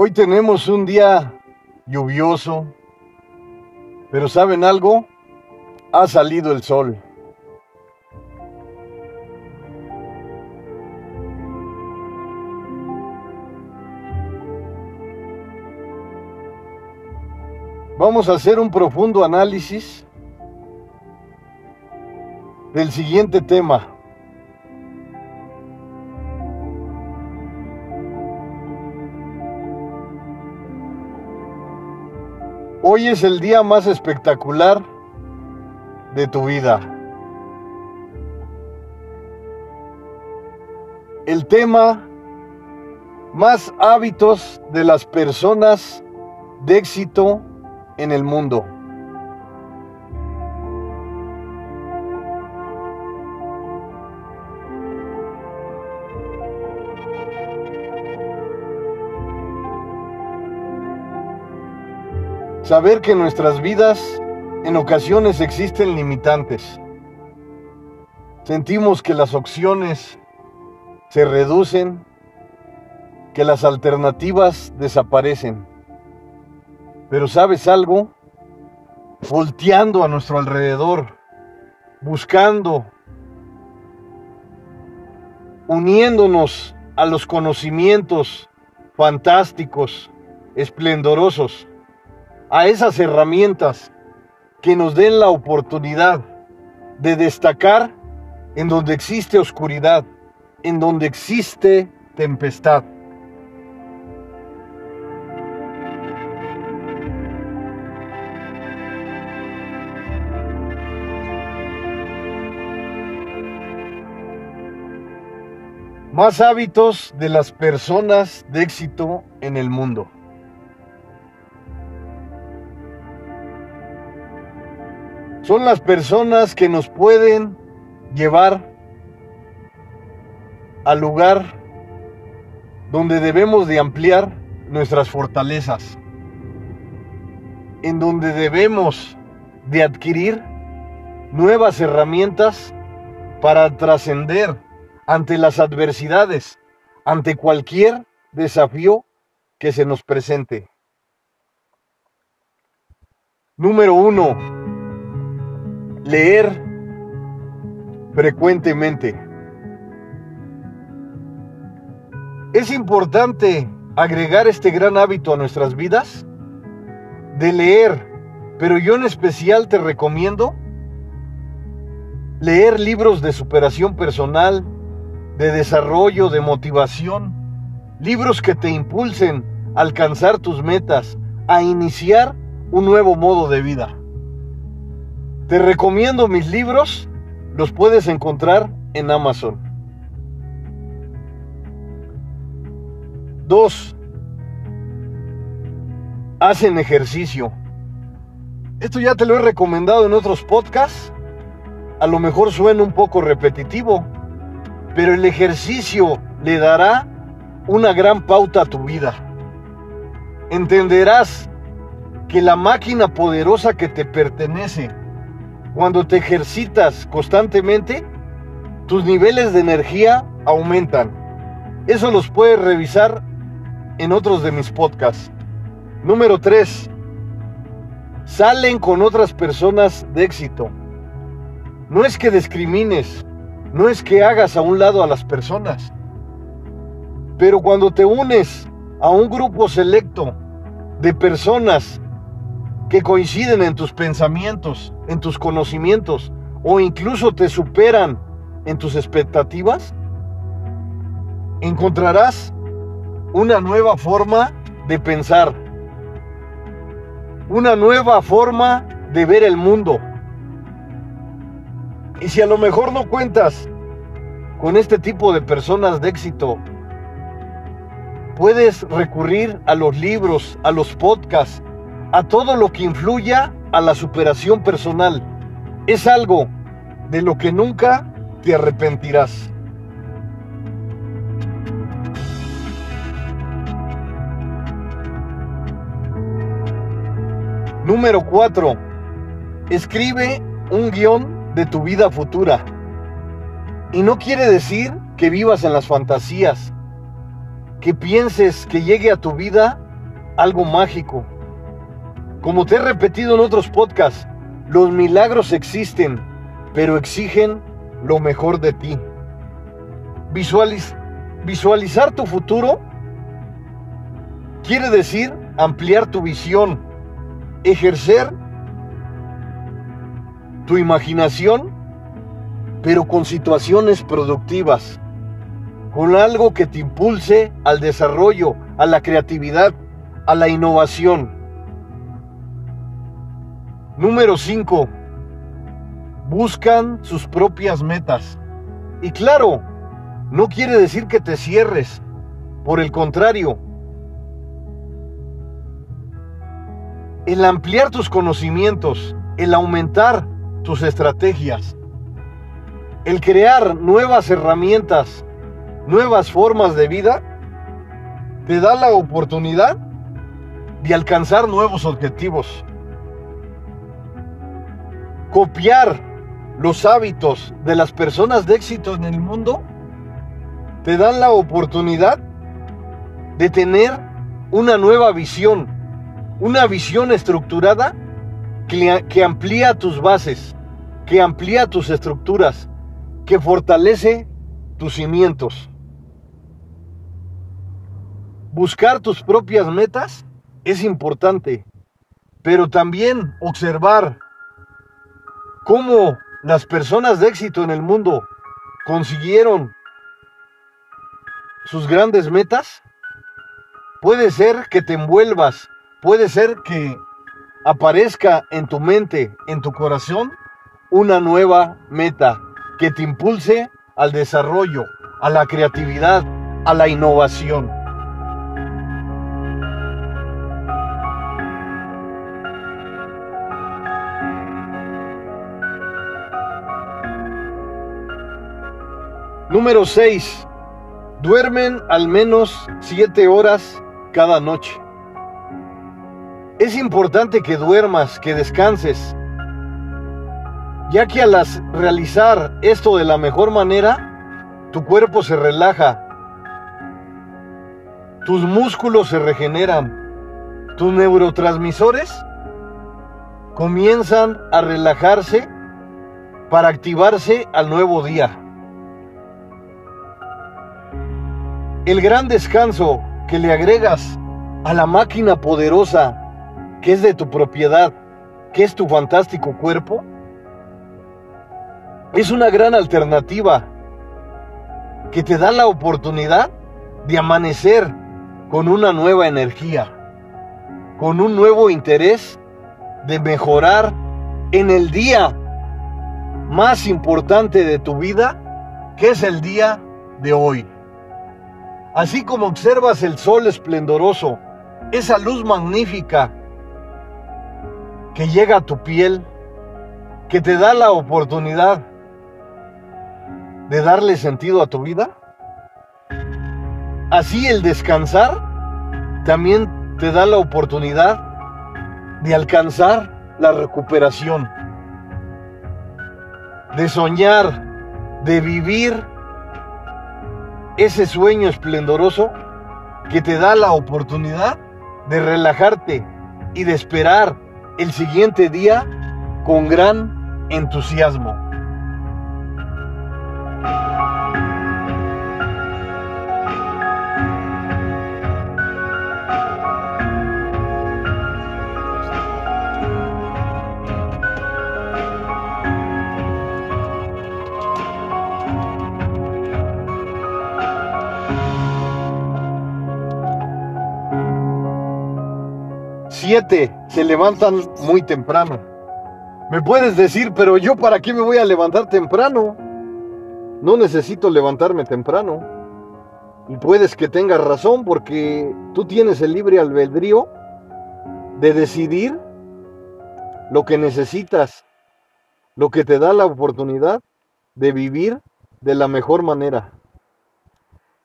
Hoy tenemos un día lluvioso, pero ¿saben algo? Ha salido el sol. Vamos a hacer un profundo análisis del siguiente tema. Hoy es el día más espectacular de tu vida. El tema más hábitos de las personas de éxito en el mundo. Saber que nuestras vidas en ocasiones existen limitantes. Sentimos que las opciones se reducen, que las alternativas desaparecen. Pero ¿sabes algo? Volteando a nuestro alrededor, buscando, uniéndonos a los conocimientos fantásticos, esplendorosos, a esas herramientas que nos den la oportunidad de destacar en donde existe oscuridad, en donde existe tempestad. Más hábitos de las personas de éxito en el mundo. Son las personas que nos pueden llevar al lugar donde debemos de ampliar nuestras fortalezas, en donde debemos de adquirir nuevas herramientas para trascender ante las adversidades, ante cualquier desafío que se nos presente. Número uno, leer frecuentemente. Es importante agregar este gran hábito a nuestras vidas de leer, pero yo en especial te recomiendo leer libros de superación personal, de desarrollo, de motivación, libros que te impulsen a alcanzar tus metas, a iniciar un nuevo modo de vida. Te recomiendo mis libros, los puedes encontrar en Amazon. 2. Hacen ejercicio. Esto ya te lo he recomendado en otros podcasts. A lo mejor suena un poco repetitivo, pero el ejercicio le dará una gran pauta a tu vida. Entenderás que la máquina poderosa que te pertenece, cuando te ejercitas constantemente, tus niveles de energía aumentan. Eso los puedes revisar en otros de mis podcasts. Número 3. Salen con otras personas de éxito. No es que discrimines, no es que hagas a un lado a las personas, pero cuando te unes a un grupo selecto de personas que coinciden en tus pensamientos, en tus conocimientos o incluso te superan en tus expectativas, encontrarás una nueva forma de pensar, una nueva forma de ver el mundo. Y si a lo mejor no cuentas con este tipo de personas de éxito, puedes recurrir a los libros, a los podcasts, a todo lo que influya a la superación personal. Es algo de lo que nunca te arrepentirás. Número 4. Escribe un guion de tu vida futura. Y no quiere decir que vivas en las fantasías, que pienses que llegue a tu vida algo mágico. Como te he repetido en otros podcasts, los milagros existen, pero exigen lo mejor de ti. visualizar tu futuro quiere decir ampliar tu visión, ejercer tu imaginación, pero con situaciones productivas, con algo que te impulse al desarrollo, a la creatividad, a la innovación. Número 5. Buscan sus propias metas. Y claro, no quiere decir que te cierres. Por el contrario, el ampliar tus conocimientos, el aumentar tus estrategias, el crear nuevas herramientas, nuevas formas de vida, te da la oportunidad de alcanzar nuevos objetivos. Copiar los hábitos de las personas de éxito en el mundo te dan la oportunidad de tener una nueva visión, una visión estructurada que, amplía tus bases, que amplía tus estructuras, que fortalece tus cimientos. Buscar tus propias metas es importante, pero también observar cómo las personas de éxito en el mundo consiguieron sus grandes metas, puede ser que te envuelvas, puede ser que aparezca en tu mente, en tu corazón, una nueva meta que te impulse al desarrollo, a la creatividad, a la innovación. Número 6. Duermen al menos 7 horas cada noche. Es importante que duermas, que descanses, ya que al realizar esto de la mejor manera, tu cuerpo se relaja, tus músculos se regeneran, tus neurotransmisores comienzan a relajarse para activarse al nuevo día. El gran descanso que le agregas a la máquina poderosa que es de tu propiedad, que es tu fantástico cuerpo, es una gran alternativa que te da la oportunidad de amanecer con una nueva energía, con un nuevo interés de mejorar en el día más importante de tu vida, que es el día de hoy. Así como observas el sol esplendoroso, esa luz magnífica que llega a tu piel, que te da la oportunidad de darle sentido a tu vida, así el descansar también te da la oportunidad de alcanzar la recuperación, de soñar, de vivir ese sueño esplendoroso que te da la oportunidad de relajarte y de esperar el siguiente día con gran entusiasmo. Se levantan muy temprano. Me puedes decir, pero yo para qué me voy a levantar temprano? No necesito levantarme temprano. Y puedes que tengas razón porque tú tienes el libre albedrío de decidir lo que necesitas, lo que te da la oportunidad de vivir de la mejor manera.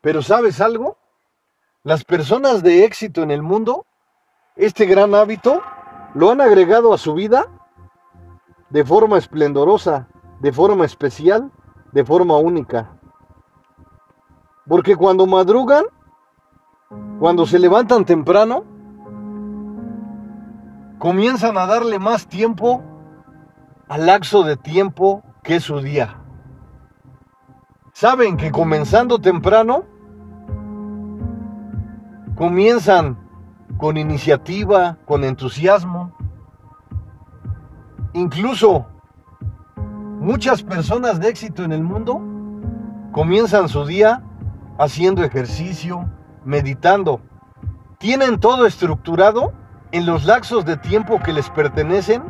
Pero ¿sabes algo? Las personas de éxito en el mundo este gran hábito lo han agregado a su vida de forma esplendorosa, de forma especial, de forma única. Porque cuando madrugan, cuando se levantan temprano, comienzan a darle más tiempo al laxo de tiempo que es su día. Saben que comenzando temprano, comienzan con iniciativa, con entusiasmo. Incluso muchas personas de éxito en el mundo comienzan su día haciendo ejercicio, meditando. Tienen todo estructurado en los laxos de tiempo que les pertenecen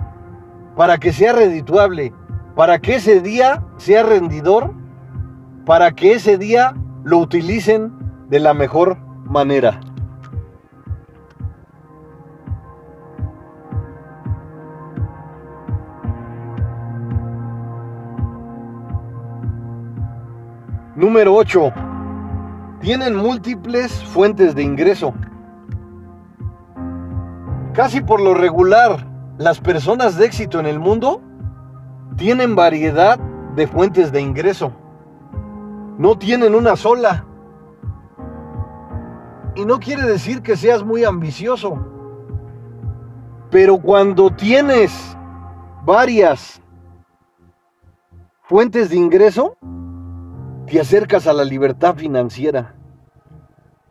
para que sea redituable, para que ese día sea rendidor, para que ese día lo utilicen de la mejor manera. Número 8. Tienen múltiples fuentes de ingreso. Casi por lo regular, las personas de éxito en el mundo tienen variedad de fuentes de ingreso. No tienen una sola. Y no quiere decir que seas muy ambicioso. Pero cuando tienes varias fuentes de ingreso, te acercas a la libertad financiera.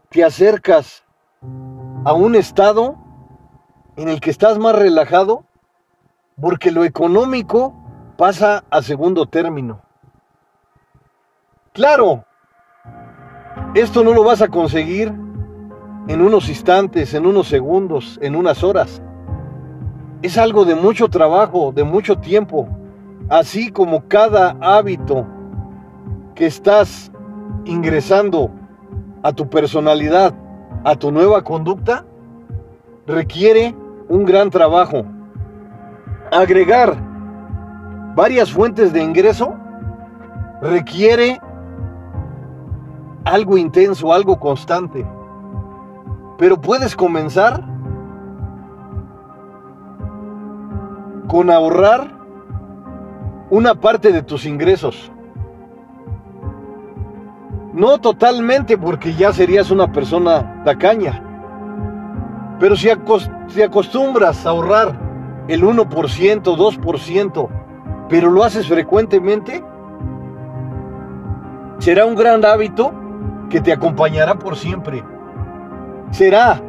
Te acercas a un estado en el que estás más relajado porque lo económico pasa a segundo término. Claro, esto no lo vas a conseguir en unos instantes, en unos segundos, en unas horas. Es algo de mucho trabajo, de mucho tiempo, así como cada hábito que estás ingresando a tu personalidad, a tu nueva conducta, requiere un gran trabajo. Agregar varias fuentes de ingreso requiere algo intenso, algo constante. Pero puedes comenzar con ahorrar una parte de tus ingresos. No totalmente porque ya serías una persona tacaña. Pero si, acostumbras a ahorrar el 1%, 2%, pero lo haces frecuentemente, será un gran hábito que te acompañará por siempre. Será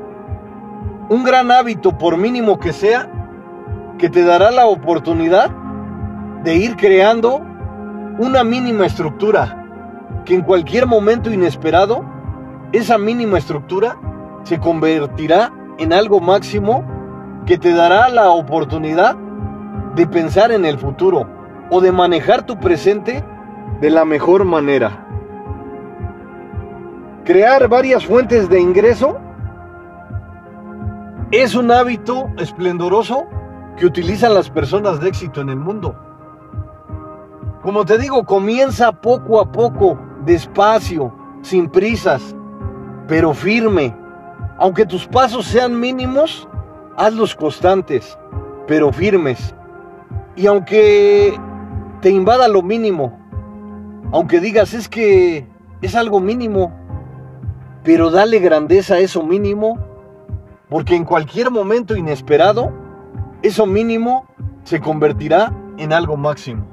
un gran hábito, por mínimo que sea, que te dará la oportunidad de ir creando una mínima estructura, que en cualquier momento inesperado, esa mínima estructura se convertirá en algo máximo que te dará la oportunidad de pensar en el futuro o de manejar tu presente de la mejor manera. Crear varias fuentes de ingreso es un hábito esplendoroso que utilizan las personas de éxito en el mundo. Como te digo, comienza poco a poco, despacio, sin prisas, pero firme, aunque tus pasos sean mínimos, hazlos constantes, pero firmes. Y aunque te invada lo mínimo, aunque digas es que es algo mínimo, pero dale grandeza a eso mínimo, porque en cualquier momento inesperado, eso mínimo se convertirá en algo máximo.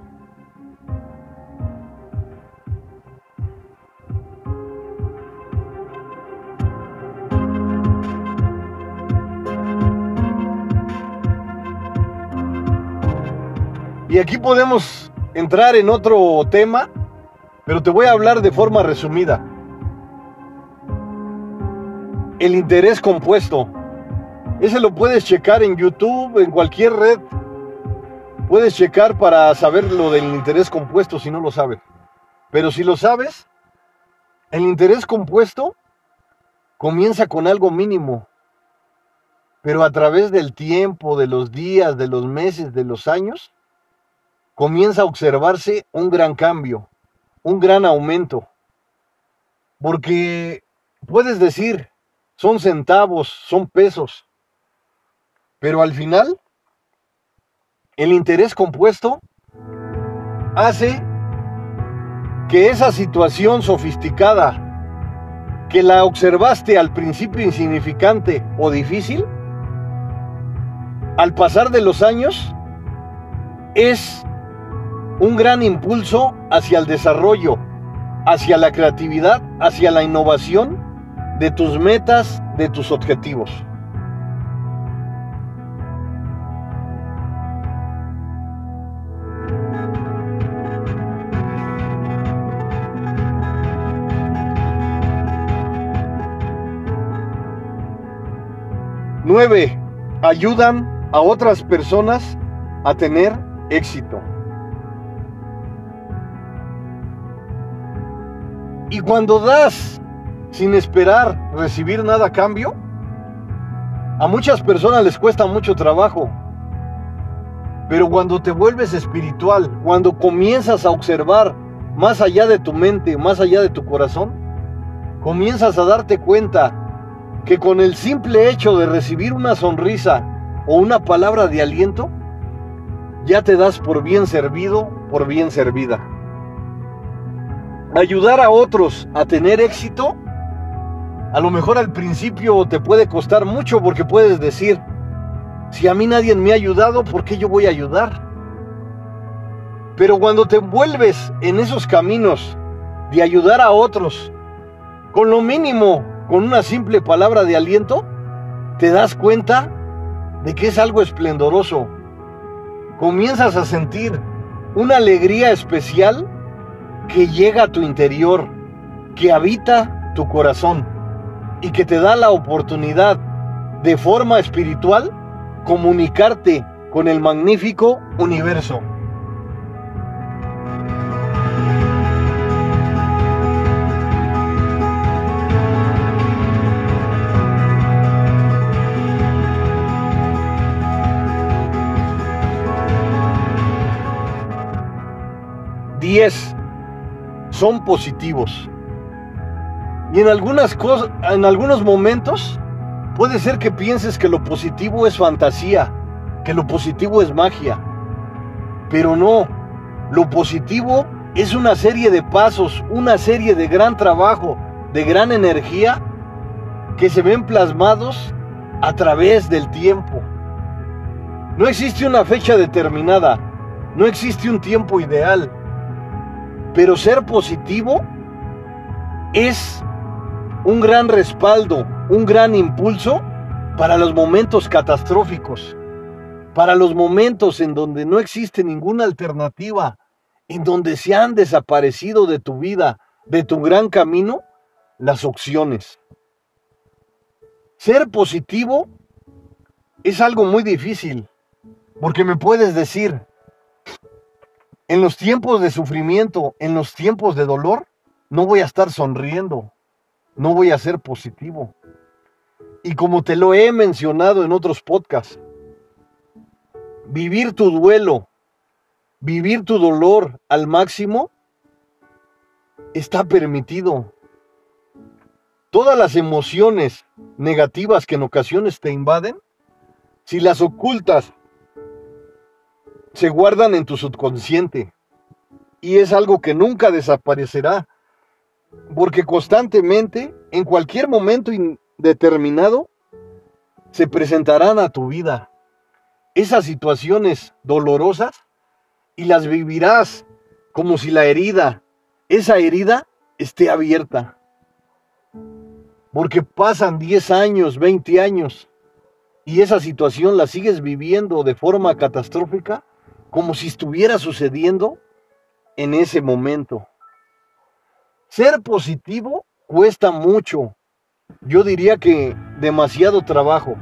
Y aquí podemos entrar en otro tema, pero te voy a hablar de forma resumida. El interés compuesto. Ese lo puedes checar en YouTube, en cualquier red. Puedes checar para saber lo del interés compuesto si no lo sabes. Pero si lo sabes, el interés compuesto comienza con algo mínimo. Pero a través del tiempo, de los días, de los meses, de los años, comienza a observarse un gran cambio, un gran aumento. Porque puedes decir, son centavos, son pesos, pero al final, el interés compuesto hace que esa situación sofisticada que la observaste al principio insignificante o difícil, al pasar de los años es un gran impulso hacia el desarrollo, hacia la creatividad, hacia la innovación de tus metas, de tus objetivos. Nueve, ayudan a otras personas a tener éxito. Y cuando das sin esperar recibir nada a cambio, a muchas personas les cuesta mucho trabajo. Pero cuando te vuelves espiritual, cuando comienzas a observar más allá de tu mente, más allá de tu corazón, comienzas a darte cuenta que con el simple hecho de recibir una sonrisa o una palabra de aliento, ya te das por bien servido, por bien servida. Ayudar a otros a tener éxito, a lo mejor al principio te puede costar mucho porque puedes decir, si a mí nadie me ha ayudado, ¿por qué yo voy a ayudar? Pero cuando te envuelves en esos caminos de ayudar a otros, con lo mínimo con una simple palabra de aliento, te das cuenta de que es algo esplendoroso. Comienzas a sentir una alegría especial que llega a tu interior, que habita tu corazón y que te da la oportunidad de forma espiritual comunicarte con el magnífico universo. 10 son positivos. Y en algunas cosas, en algunos momentos, puede ser que pienses que lo positivo es fantasía, que lo positivo es magia. Pero no, lo positivo es una serie de pasos, una serie de gran trabajo, de gran energía que se ven plasmados a través del tiempo. No existe una fecha determinada, no existe un tiempo ideal. Pero ser positivo es un gran respaldo, un gran impulso para los momentos catastróficos, para los momentos en donde no existe ninguna alternativa, en donde se han desaparecido de tu vida, de tu gran camino, las opciones. Ser positivo es algo muy difícil, porque me puedes decir, en los tiempos de sufrimiento, en los tiempos de dolor, no voy a estar sonriendo, no voy a ser positivo. Y como te lo he mencionado en otros podcasts, vivir tu duelo, vivir tu dolor al máximo, está permitido. Todas las emociones negativas que en ocasiones te invaden, si las ocultas se guardan en tu subconsciente y es algo que nunca desaparecerá, porque constantemente, en cualquier momento indeterminado, se presentarán a tu vida esas situaciones dolorosas y las vivirás como si la herida, esa herida, esté abierta. Porque pasan 10 años, 20 años, y esa situación la sigues viviendo de forma catastrófica, como si estuviera sucediendo en ese momento. Ser positivo cuesta mucho, yo diría que demasiado trabajo,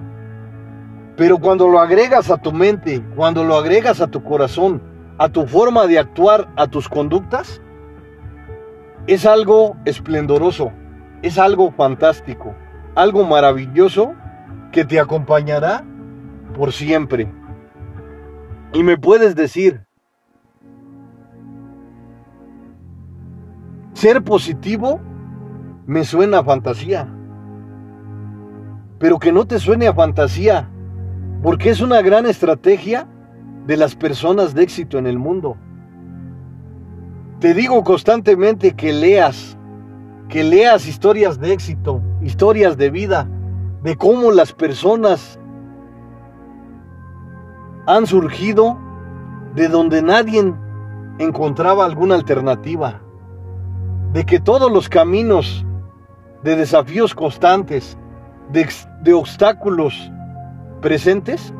pero cuando lo agregas a tu mente, cuando lo agregas a tu corazón, a tu forma de actuar, a tus conductas, es algo esplendoroso, es algo fantástico, algo maravilloso que te acompañará por siempre. Y me puedes decir, ser positivo me suena a fantasía. Pero que no te suene a fantasía, porque es una gran estrategia de las personas de éxito en el mundo. Te digo constantemente que leas, que leas historias de éxito, historias de vida, de cómo las personas han surgido de donde nadie encontraba alguna alternativa, de que todos los caminos de desafíos constantes, de, obstáculos presentes,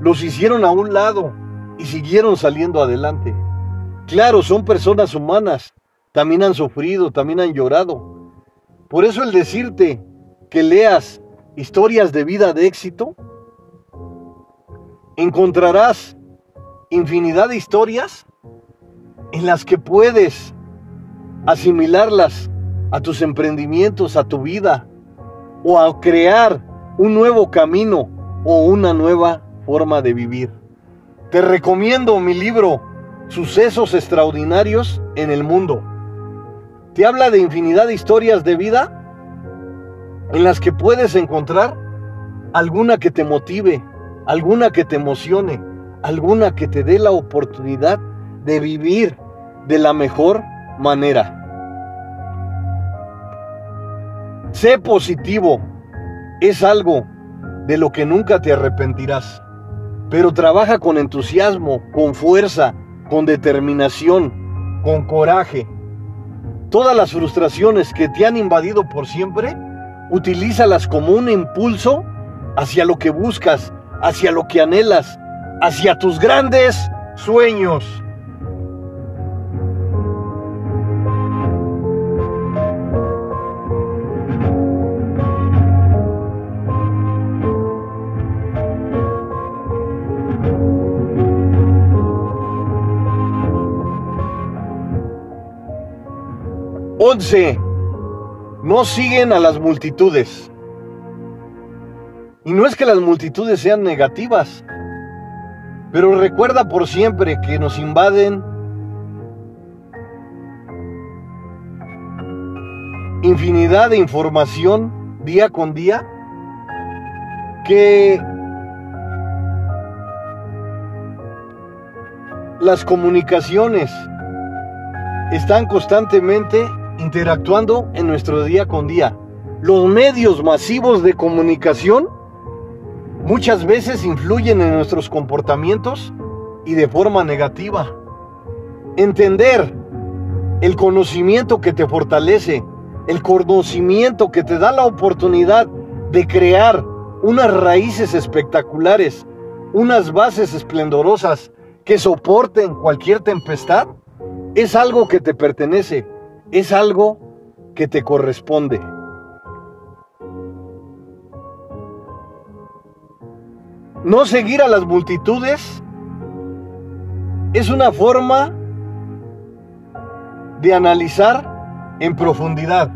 los hicieron a un lado y siguieron saliendo adelante. Claro, son personas humanas, también han sufrido, también han llorado. Por eso el decirte que leas historias de vida de éxito, encontrarás infinidad de historias en las que puedes asimilarlas a tus emprendimientos, a tu vida, o a crear un nuevo camino o una nueva forma de vivir. Te recomiendo mi libro Sucesos extraordinarios en el mundo. Te habla de infinidad de historias de vida en las que puedes encontrar alguna que te motive, alguna que te emocione, alguna que te dé la oportunidad de vivir de la mejor manera. Sé positivo, es algo de lo que nunca te arrepentirás, pero trabaja con entusiasmo, con fuerza, con determinación, con coraje. Todas las frustraciones que te han invadido por siempre, utilízalas como un impulso hacia lo que buscas, hacia lo que anhelas, hacia tus grandes sueños. 11. No siguen a las multitudes. Y no es que las multitudes sean negativas, pero recuerda por siempre que nos invaden infinidad de información día con día que las comunicaciones están constantemente interactuando en nuestro día con día. Los medios masivos de comunicación muchas veces influyen en nuestros comportamientos y de forma negativa. Entender el conocimiento que te fortalece, el conocimiento que te da la oportunidad de crear unas raíces espectaculares, unas bases esplendorosas que soporten cualquier tempestad, es algo que te pertenece es algo que te corresponde. No seguir a las multitudes es una forma de analizar en profundidad.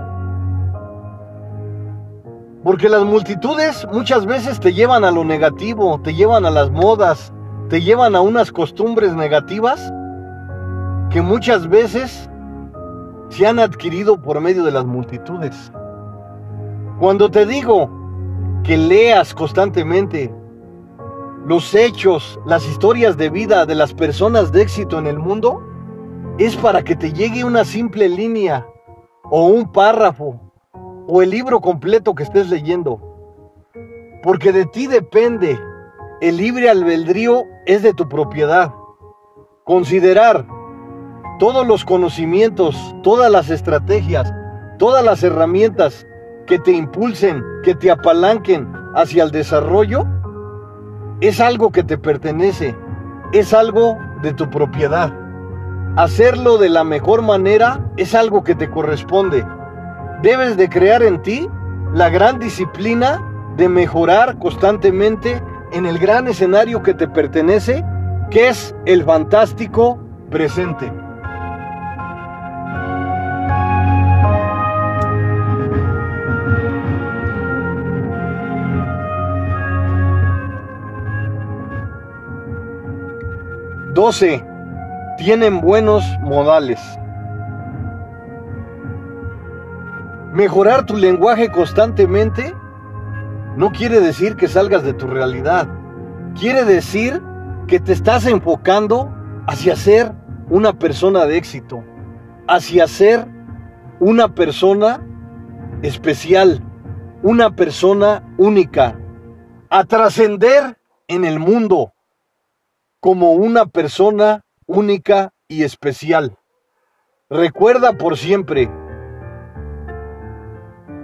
Porque las multitudes muchas veces te llevan a lo negativo, te llevan a las modas, te llevan a unas costumbres negativas que muchas veces se han adquirido por medio de las multitudes. Cuando te digo que leas constantemente los hechos, las historias de vida de las personas de éxito en el mundo, es para que te llegue una simple línea o un párrafo o el libro completo que estés leyendo. Porque de ti depende, el libre albedrío es de tu propiedad. Considerar todos los conocimientos, todas las estrategias, todas las herramientas que te impulsen, que te apalanquen hacia el desarrollo, es algo que te pertenece, es algo de tu propiedad. Hacerlo de la mejor manera es algo que te corresponde. Debes de crear en ti la gran disciplina de mejorar constantemente en el gran escenario que te pertenece, que es el fantástico presente. 12. Tienen buenos modales. Mejorar tu lenguaje constantemente no quiere decir que salgas de tu realidad. Quiere decir que te estás enfocando hacia ser una persona de éxito, hacia ser una persona especial, una persona única, a trascender en el mundo, como una persona única y especial. Recuerda por siempre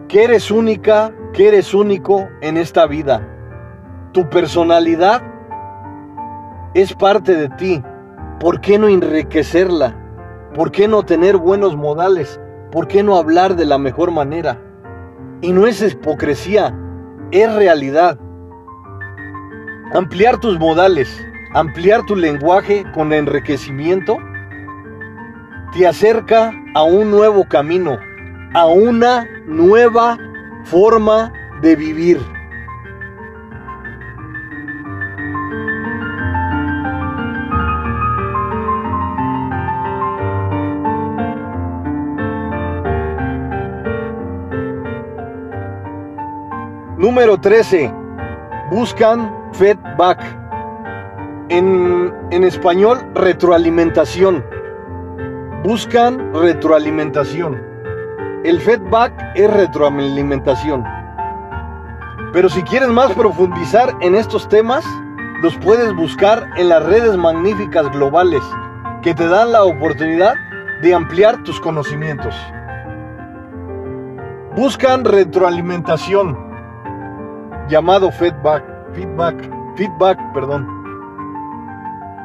que eres única, que eres único en esta vida. Tu personalidad es parte de ti. ¿Por qué no enriquecerla? ¿Por qué no tener buenos modales? ¿Por qué no hablar de la mejor manera? Y no es hipocresía, es realidad. Ampliar tus modales, ampliar tu lenguaje con enriquecimiento, te acerca a un nuevo camino, a una nueva forma de vivir. Número 13. Buscan feedback. En, español, retroalimentación. Buscan retroalimentación. El feedback es retroalimentación. Pero si quieres más profundizar en estos temas, los puedes buscar en las redes magníficas globales que te dan la oportunidad de ampliar tus conocimientos. Buscan retroalimentación llamado feedback, feedback, feedback, perdón.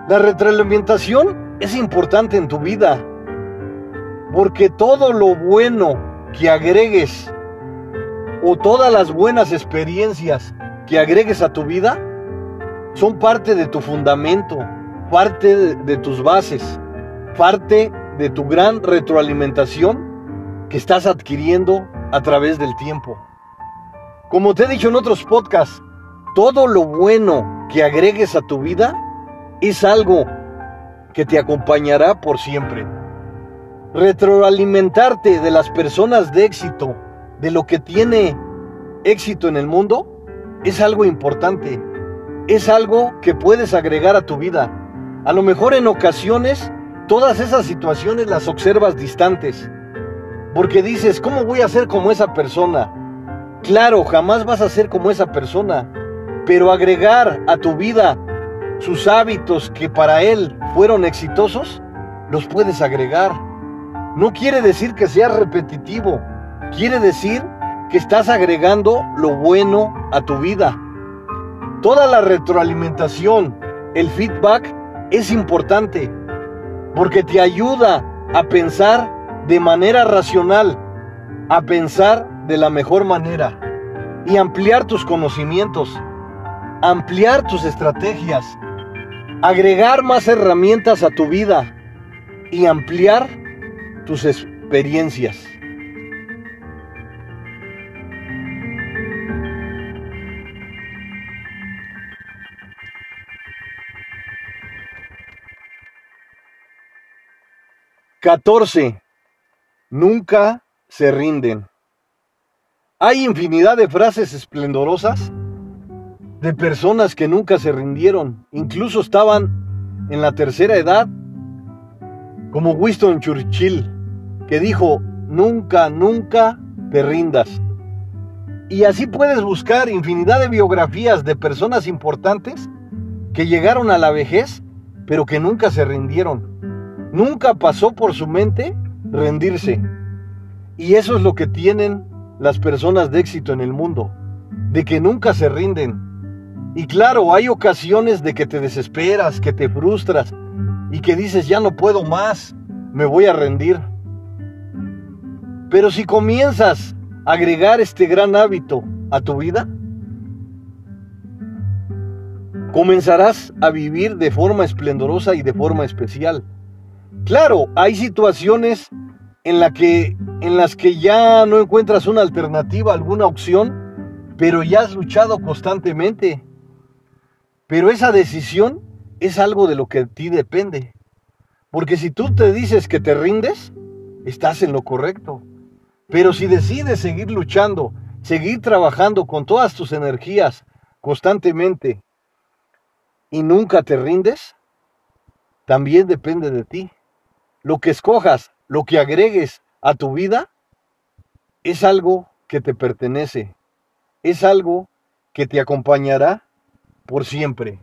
La retroalimentación es importante en tu vida, porque todo lo bueno que agregues o todas las buenas experiencias que agregues a tu vida son parte de tu fundamento, parte de, tus bases, parte de tu gran retroalimentación que estás adquiriendo a través del tiempo. Como te he dicho en otros podcasts, todo lo bueno que agregues a tu vida es algo que te acompañará por siempre. Retroalimentarte de las personas de éxito, de lo que tiene éxito en el mundo, es algo importante. Es algo que puedes agregar a tu vida. A lo mejor en ocasiones todas esas situaciones las observas distantes. Porque dices, ¿cómo voy a ser como esa persona? Claro, jamás vas a ser como esa persona, pero agregar a tu vida sus hábitos que para él fueron exitosos, los puedes agregar. No quiere decir que seas repetitivo, quiere decir que estás agregando lo bueno a tu vida. Toda la retroalimentación, el feedback es importante porque te ayuda a pensar de manera racional, a pensar de la mejor manera y ampliar tus conocimientos, ampliar tus estrategias, agregar más herramientas a tu vida y ampliar tus experiencias. Catorce. Nunca se rinden. Hay infinidad de frases esplendorosas de personas que nunca se rindieron, incluso estaban en la tercera edad, como Winston Churchill, que dijo, nunca, nunca te rindas. Y así puedes buscar infinidad de biografías de personas importantes que llegaron a la vejez, pero que nunca se rindieron. Nunca pasó por su mente rendirse. Y eso es lo que tienen las personas de éxito en el mundo, de que nunca se rinden. Y claro, hay ocasiones de que te desesperas, que te frustras y que dices, ya no puedo más, me voy a rendir. Pero si comienzas a agregar este gran hábito a tu vida, comenzarás a vivir de forma esplendorosa y de forma especial. Claro, hay situaciones en, las que ya no encuentras una alternativa, alguna opción, pero ya has luchado constantemente. Pero esa decisión es algo de lo que a ti depende. Porque si tú te dices que te rindes, estás en lo correcto. Pero si decides seguir luchando, seguir trabajando con todas tus energías constantemente y nunca te rindes, también depende de ti. Lo que escojas lo que agregues a tu vida es algo que te pertenece, es algo que te acompañará por siempre.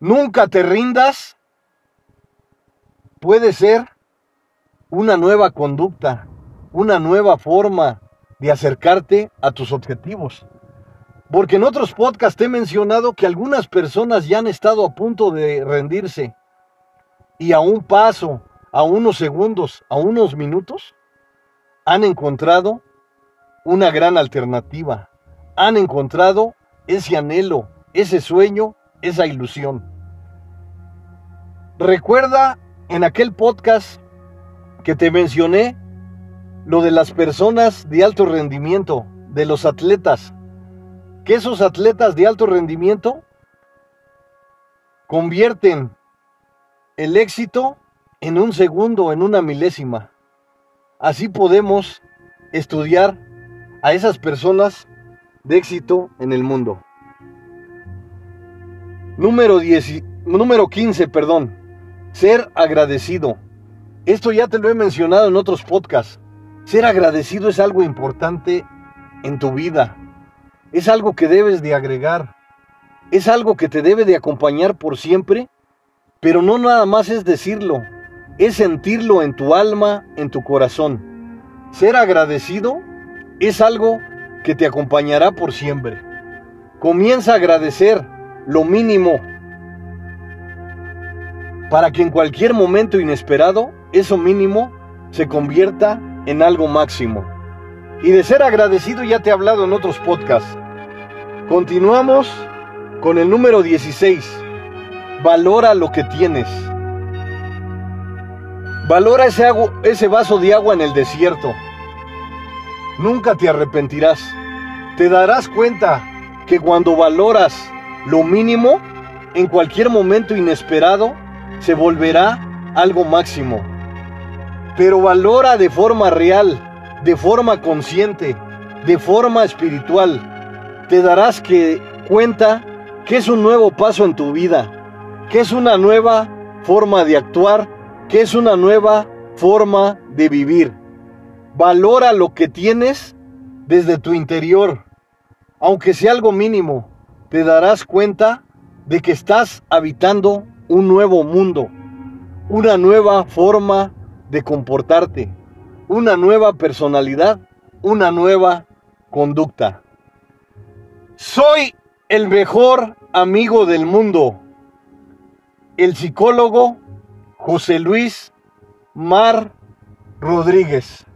Nunca te rindas puede ser una nueva conducta, una nueva forma de acercarte a tus objetivos. Porque en otros podcasts he mencionado que algunas personas ya han estado a punto de rendirse y a un paso, a unos segundos, a unos minutos, han encontrado una gran alternativa. Han encontrado ese anhelo, ese sueño, esa ilusión. Recuerda en aquel podcast que te mencioné lo de las personas de alto rendimiento, de los atletas, que esos atletas de alto rendimiento convierten el éxito en un segundo, en una milésima. Así podemos estudiar a esas personas de éxito en el mundo. Número, 10, número 15, perdón. Ser agradecido. Esto ya te lo he mencionado en otros podcasts. Ser agradecido es algo importante en tu vida. Es algo que debes de agregar. Es algo que te debe de acompañar por siempre. Pero no nada más es decirlo. Es sentirlo en tu alma, en tu corazón. Ser agradecido es algo que te acompañará por siempre. Comienza a agradecer lo mínimo, para que en cualquier momento inesperado eso mínimo se convierta en algo máximo. Y de ser agradecido ya te he hablado en otros podcasts. Continuamos con el número 16. Valora lo que tienes. Valora ese, ese vaso de agua en el desierto. Nunca te arrepentirás. Te darás cuenta que cuando valoras lo mínimo, en cualquier momento inesperado, se volverá algo máximo. Pero valora de forma real, de forma consciente, de forma espiritual. Te darás cuenta que es un nuevo paso en tu vida, que es una nueva forma de actuar, que es una nueva forma de vivir. Valora lo que tienes desde tu interior, aunque sea algo mínimo te darás cuenta de que estás habitando un nuevo mundo, una nueva forma de comportarte, una nueva personalidad, una nueva conducta. Soy el mejor amigo del mundo, el psicólogo José Luis Mar Rodríguez.